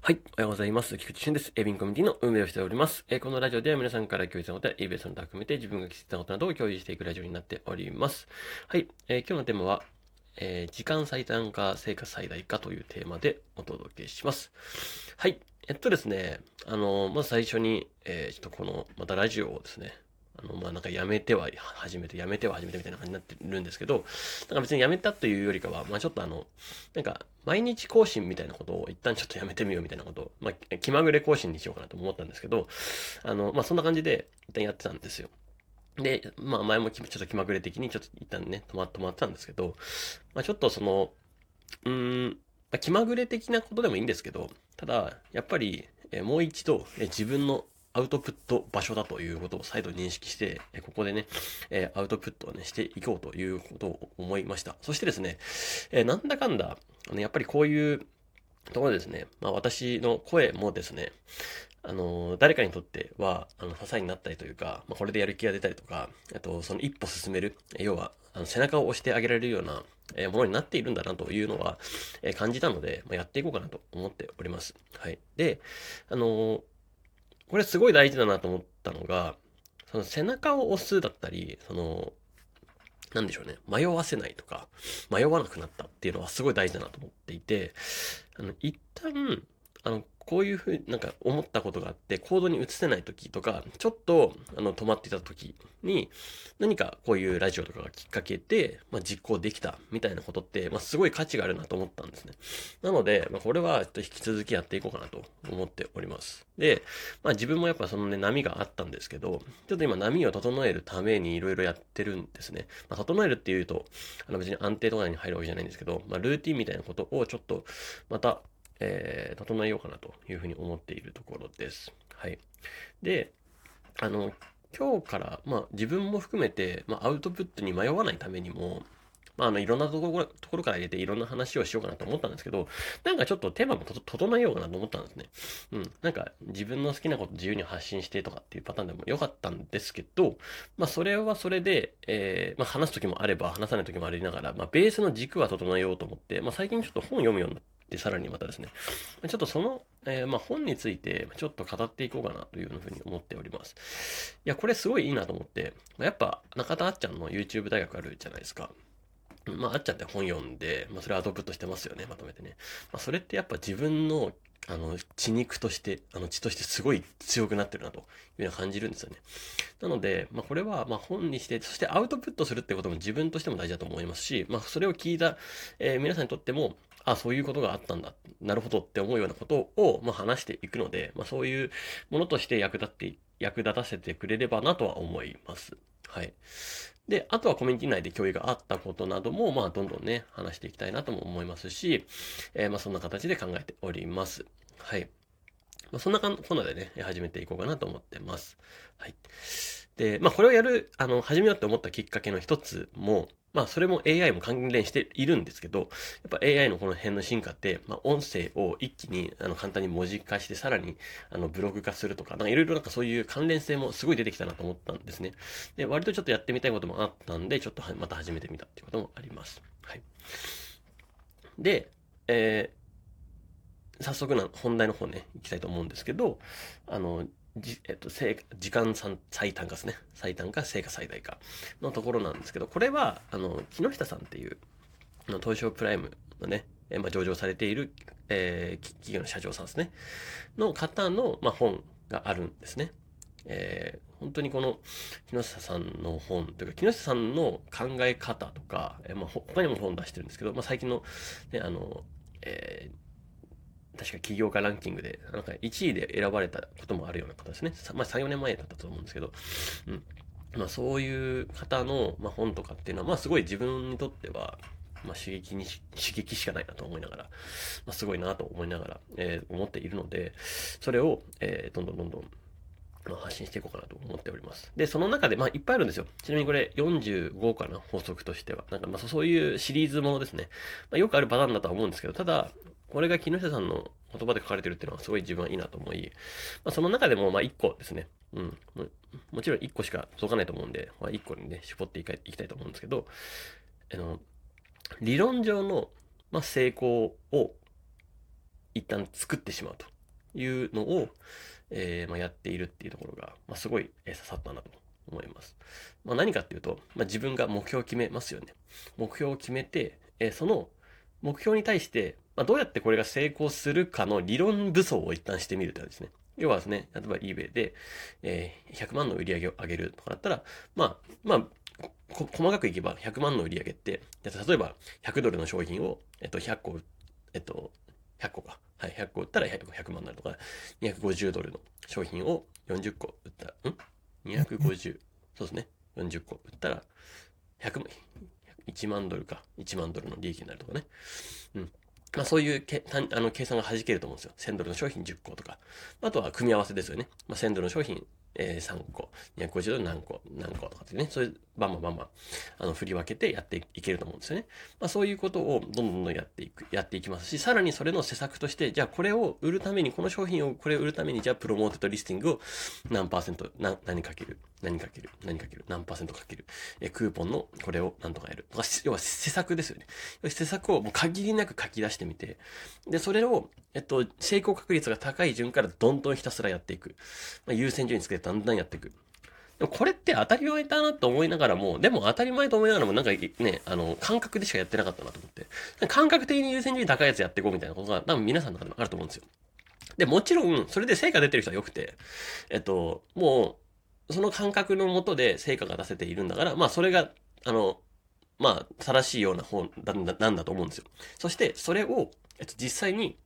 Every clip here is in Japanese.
はい。おはようございます。菊池俊です。エビンコミュニティの運営をしております。えこのラジオでは皆さんから共有したことや EBS の含めて自分が気づいたことなどを共有していくラジオになっております。はい。えー、今日のテーマは、えー、時間最短化、成果最大化というテーマでお届けします。はい。えっとですね、あのまず最初に、え、ちょっとこの、またラジオをですね、あの、まあ、なんかやめては始めて、やめては始めてみたいな感じになってるんですけど、なんか別にやめたというよりかは、まあ、ちょっとあの、なんか、毎日更新みたいなことを一旦ちょっとやめてみようみたいなことを、まあ、気まぐれ更新にしようかなと思ったんですけど、あの、まあ、そんな感じで一旦やってたんですよ。で、まあ、前もちょっと気まぐれ的にちょっと一旦ね、止ま、止まってたんですけど、まあ、ちょっとその、うーん、まあ、気まぐれ的なことでもいいんですけど、ただ、やっぱり、えもう一度、え自分のアウトプット場所だということを再度認識して、ここでね、えアウトプットをね、していこうということを思いました。そしてですね、えなんだかんだ、やっぱりこういうところですね、まあ私の声もですね、あの、誰かにとっては、あの、支えになったりというか、まあ、これでやる気が出たりとか、あと、その一歩進める、要は、あの背中を押してあげられるような、えものになっているんだなというのは、え感じたので、まあ、やっていこうかなと思っております。はい。で、あのこれすごい大事だなと思ったのが、その背中を押すだったり、その、なんでしょうね、迷わせないとか、迷わなくなったっていうのはすごい大事だなと思っていて、あの、一旦、あの、こういうふうになんか思ったことがあって、行動に移せない時とか、ちょっとあの止まっていた時に、何かこういうラジオとかがきっかけで、まあ、実行できたみたいなことって、まあ、すごい価値があるなと思ったんですね。なので、まあ、これはちょっと引き続きやっていこうかなと思っております。で、まあ自分もやっぱそのね、波があったんですけど、ちょっと今波を整えるためにいろいろやってるんですね。まあ、整えるっていうと、あの別に安定とかに入るわけじゃないんですけど、まあルーティンみたいなことをちょっとまたえー、整えようかなというふうに思っているところです。はい。で、あの、今日から、まあ自分も含めて、まあアウトプットに迷わないためにも、まあ、あの、いろんなところ、ところから入れていろんな話をしようかなと思ったんですけど、なんかちょっとテーマも整えようかなと思ったんですね。うん。なんか自分の好きなこと自由に発信してとかっていうパターンでもよかったんですけど、まあそれはそれで、えー、まあ話す時もあれば話さない時もありながら、まあベースの軸は整えようと思って、まあ最近ちょっと本読むようになって、で、さらにまたですね、ちょっとその、えー、まあ、本についてちょっと語っていこうかなというふうに思っております。いや、これすごいいいなと思って、やっぱ中田あっちゃんの YouTube 大学あるじゃないですか。まあ、あっちゃんって本読んで、まあ、それアウトプットしてますよね、まとめてね。まあ、それってやっぱ自分の、あの、血肉として、あの、血としてすごい強くなってるなというのは感じるんですよね。なので、まあ、これは、ま、本にして、そしてアウトプットするってことも自分としても大事だと思いますし、まあ、それを聞いた、えー、皆さんにとっても、あ、そういうことがあったんだ。なるほどって思うようなことを、まあ、話していくので、まあ、そういうものとして役立って、役立たせてくれればなとは思います。はい。で、あとはコミュニティ内で共有があったことなども、まあ、どんどんね、話していきたいなとも思いますし、えー、まあ、そんな形で考えております。はい。まあ、そんなこんなでね、始めていこうかなと思ってます。はい。で、まあ、これをやる、あの、始めようって思ったきっかけの一つも、まあ、それも AI も関連しているんですけど、やっぱ AI のこの辺の進化って、まあ、音声を一気に、あの、簡単に文字化して、さらに、あの、ブログ化するとか、なんかいろいろなんかそういう関連性もすごい出てきたなと思ったんですね。で、割とちょっとやってみたいこともあったんで、ちょっとまた始めてみたっていうこともあります。はい。で、えー、早速な本題の方ね、行きたいと思うんですけど、あの、じ、えっと、時間最短化ですね。最短化、成果最大化のところなんですけど、これは、あの、木下さんっていう、の、東証プライムのね、えまあ、上場されている、えー、企業の社長さんですね。の方の、まあ、本があるんですね。えー、本当にこの木下さんの本というか、木下さんの考え方とか、えー、まあ、他にも本出してるんですけど、まあ、最近の、ね、あの、えー確か起業家ランキングで、なんか1位で選ばれたこともあるような方ですね。まあ3、4年前だったと思うんですけど、うん。まあそういう方の、まあ、本とかっていうのは、まあすごい自分にとっては、まあ刺激に刺激しかないなと思いながら、まあすごいなと思いながら、えー、思っているので、それを、えー、どんどんどんどん、まあ、発信していこうかなと思っております。で、その中で、まあ、いっぱいあるんですよ。ちなみにこれ45かな、法則としては。なんか、まあ、そういうシリーズものですね。まあ、よくあるパターンだとは思うんですけど、ただ、これが木下さんの言葉で書かれてるっていうのはすごい自分はいいなと思い、まあ、その中でもまあ1個ですね。うん。もちろん1個しか届かないと思うんで、まあ、1個にね、絞っていきたいと思うんですけど、あの、理論上の、まあ、成功を一旦作ってしまうというのを、えー、まあ、やっているっていうところが、まあ、すごい、え、刺さったなと思います。まあ、何かっていうと、まあ、自分が目標を決めますよね。目標を決めて、えー、その目標に対して、まあ、どうやってこれが成功するかの理論武装を一旦してみるとですね。要はですね、例えば eBay で、えー、100万の売り上げを上げるとかだったら、まあ、まあ、細かくいけば100万の売り上げって、例えば100ドルの商品を、えっと、100個、えっと、100個か。はい、100個売ったら 100, 100万になるとか、250ドルの商品を40個売ったら、ん ?250、そうですね。40個売ったら、100万、1万ドルか。1万ドルの利益になるとかね。うん。まあそういうけあの計算が弾けると思うんですよ。1000ドルの商品10個とか。あとは組み合わせですよね。まあ1000ドルの商品えー、3個、250ドル何個、何個とかってね、そういうバンバンバンバン、あの、振り分けてやっていけると思うんですよね。まあそういうことをどんどんどんやっていく、やっていきますし、さらにそれの施策として、じゃあこれを売るために、この商品をこれを売るために、じゃあ Promoted Listing を何パーセント、な、何かける、何かける、何かける、何パーセントかける、えクーポンのこれを何とかやる。とか、要は施策ですよね。施策をもう限りなく書き出してみて、で、それを、えっと、成功確率が高い順からどんどんひたすらやっていく。まあ、優先順位つけてだんだんやっていく。でもこれって当たり前だなと思いながらも、でも当たり前と思いながらもなんかね、あの、感覚でしかやってなかったなと思って。感覚的に優先順位高いやつやっていこうみたいなことが多分皆さんの中でもあると思うんですよ。で、もちろん、それで成果出てる人は良くて、えっと、もう、その感覚のもとで成果が出せているんだから、まあそれが、あの、まあ、正しいような本なんだと思うんですよ。そして、それを、えっと、実際に、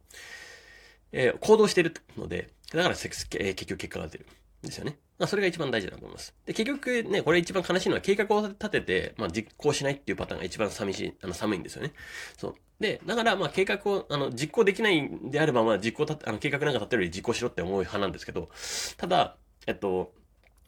えー、行動してるので、だから結局結果が出る。ですよね。まあ、それが一番大事だと思います。で、結局ね、これ一番悲しいのは計画を立てて、まあ、実行しないっていうパターンが一番寂しい、あの、寒いんですよね。そう。で、だから、まあ、計画を、あの、実行できないんであれば、まあ、実行た、あの、計画なんか立てるより実行しろって思う派なんですけど、ただ、えっと、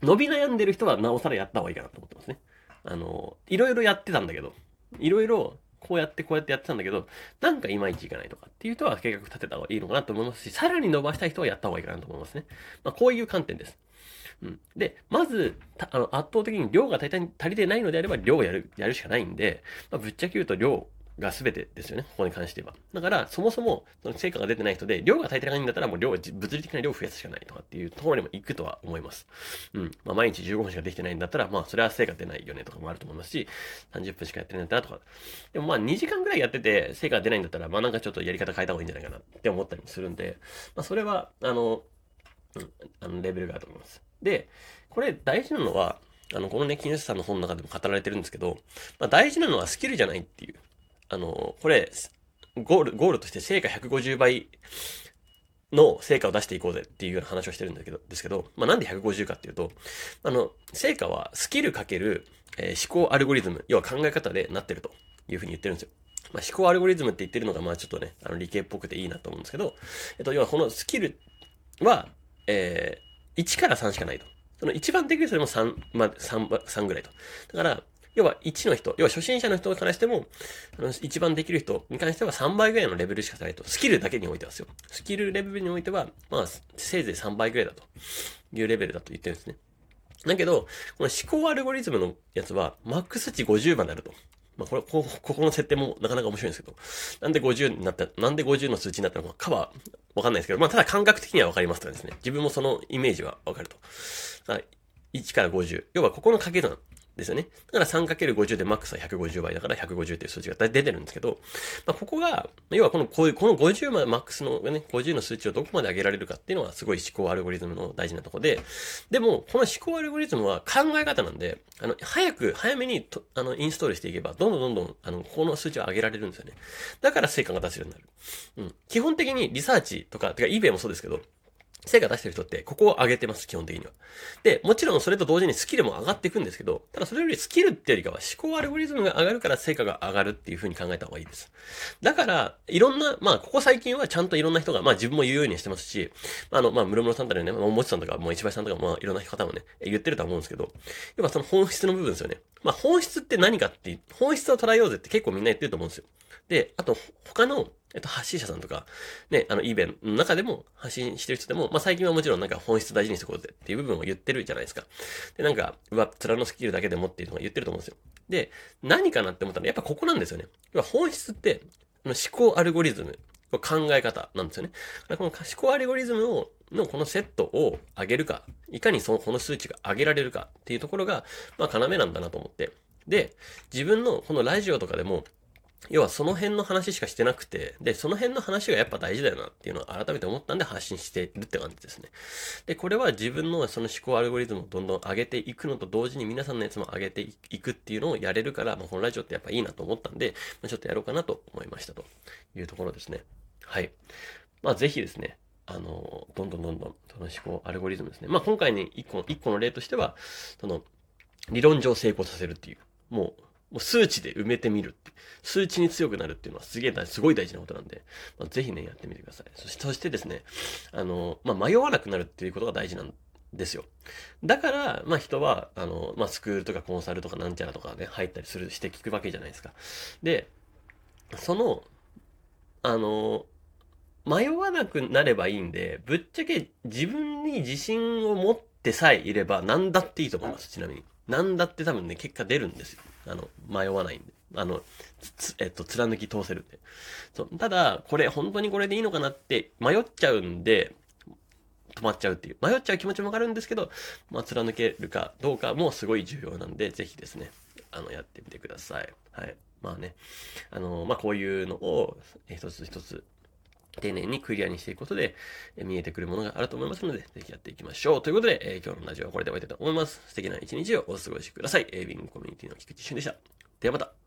伸び悩んでる人はなおさらやった方がいいかなと思ってますね。あの、いろいろやってたんだけど、いろいろこうやってこうやってやってたんだけど、なんかいまいちいかないとかっていう人は計画立てた方がいいのかなと思いますし、さらに伸ばしたい人はやった方がいいかなと思いますね。まあ、こういう観点です。うん。で、まず、あの、圧倒的に量が足りてないのであれば、量をやる、やるしかないんで、まあ、ぶっちゃけ言うと量が全てですよね。ここに関しては。だから、そもそも、その成果が出てない人で、量が足りてないんだったら、もう量、物理的な量を増やすしかないとかっていうところにも行くとは思います。うん。まあ、毎日15分しかできてないんだったら、まあ、それは成果出ないよねとかもあると思いますし、30分しかやってないんだったらとか。でもまあ、2時間ぐらいやってて、成果が出ないんだったら、まあなんかちょっとやり方変えた方がいいんじゃないかなって思ったりもするんで、まあ、それは、あの、うん、あの、レベルがあると思います。で、これ大事なのは、あの、このね、木下さんの本の中でも語られてるんですけど、まあ、大事なのはスキルじゃないっていう。あの、これ、ゴール、ゴールとして成果150倍の成果を出していこうぜっていうような話をしてるんだけど、ですけど、まあ、なんで150かっていうと、あの、成果はスキルかける、えー、思考アルゴリズム、要は考え方でなってるというふうに言ってるんですよ。まあ、思考アルゴリズムって言ってるのが、まあちょっとね、あの理系っぽくていいなと思うんですけど、えっと、要はこのスキルは、えー、1から3しかないと。その一番できる人でも3、まあ、3、3ぐらいと。だから、要は1の人、要は初心者の人からしても、あの一番できる人に関しては3倍ぐらいのレベルしかないと。スキルだけにおいてはですよ。スキルレベルにおいては、まあ、せいぜい3倍ぐらいだというレベルだと言ってるんですね。だけど、この思考アルゴリズムのやつは、マックス値50番になると。まあ、これ、こ、ここの設定もなかなか面白いんですけど、なんで50になった、なんで50の数値になったのかはわかんないですけど、まあ、ただ感覚的にはわかりますとですね。自分もそのイメージはわかると。1から50。要はここの掛け算ですよね。だから 3×50 でマックスは150倍だから150っていう数字が出てるんですけど、まあ、ここが、要はこの、こういう、この50までマックスのね、50の数値をどこまで上げられるかっていうのはすごい思考アルゴリズムの大事なとこで、でも、この思考アルゴリズムは考え方なんで、あの、早く、早めにと、あの、インストールしていけば、どんどんどんどん、あの、この数値を上げられるんですよね。だから成果が出せるようになる。うん。基本的にリサーチとか、てか eBay もそうですけど、成果出してる人って、ここを上げてます、基本的には。で、もちろんそれと同時にスキルも上がっていくんですけど、ただそれよりスキルってよりかは思考アルゴリズムが上がるから成果が上がるっていう風に考えた方がいいです。だから、いろんな、まあ、ここ最近はちゃんといろんな人が、まあ自分も言うようにしてますし、あの、まあ、室室さんとかね、まあ、もちさんとか、もう一倍さんとか、まあ、いろんな方もね、言ってると思うんですけど、要はその本質の部分ですよね。まあ、本質って何かって、本質を捉えようぜって結構みんな言ってると思うんですよ。で、あと、他の、えっと、発信者さんとか、ね、あの、イベントの中でも発信してる人でも、まあ、最近はもちろんなんか本質大事にしてこうぜっていう部分を言ってるじゃないですか。で、なんか、うわ、面のスキルだけでもっていうのが言ってると思うんですよ。で、何かなって思ったら、やっぱここなんですよね。要は本質って、思考アルゴリズム考え方なんですよね。この可視化アルゴリズムを、のこのセットを上げるか、いかにその、この数値が上げられるかっていうところが、まあ、要なんだなと思って。で、自分のこのラジオとかでも、要はその辺の話しかしてなくて、で、その辺の話がやっぱ大事だよなっていうのを改めて思ったんで発信してるって感じですね。で、これは自分のその思考アルゴリズムをどんどん上げていくのと同時に皆さんのやつも上げていくっていうのをやれるから、まあ、このラジオってやっぱいいなと思ったんで、まあ、ちょっとやろうかなと思いましたというところですね。はい。まあ、ぜひですね、あの、どんどんどんどん、その思考アルゴリズムですね。まあ、今回に一個の、一個の例としては、その、理論上成功させるっていう、もう、もう数値で埋めてみるって。数値に強くなるっていうのはすげえ大、すごい大事なことなんで、まあ、ぜひね、やってみてください。そして、そしてですね、あの、まあ、迷わなくなるっていうことが大事なんですよ。だから、まあ、人は、あの、まあ、スクールとかコンサルとかなんちゃらとかね、入ったりする、して聞くわけじゃないですか。で、その、あの、迷わなくなればいいんで、ぶっちゃけ自分に自信を持ってさえいれば何だっていいと思います、ちなみに。何だって多分ね、結果出るんですよ。あの、迷わないんで。あの、えっと、貫き通せるんで。そう。ただ、これ、本当にこれでいいのかなって迷っちゃうんで、止まっちゃうっていう。迷っちゃう気持ちもわかるんですけど、まあ、貫けるかどうかもすごい重要なんで、ぜひですね、あの、やってみてください。はい。まあね、あの、まあ、こういうのを、一つ一つ丁寧にクリアにしていくことで、え見えてくるものがあると思いますので、ぜひやっていきましょう。ということで、えー、今日のラジオはこれで終わりたいと思います。素敵な一日をお過ごしください。エイ、ビングコミュニティの菊池俊でした。ではまた。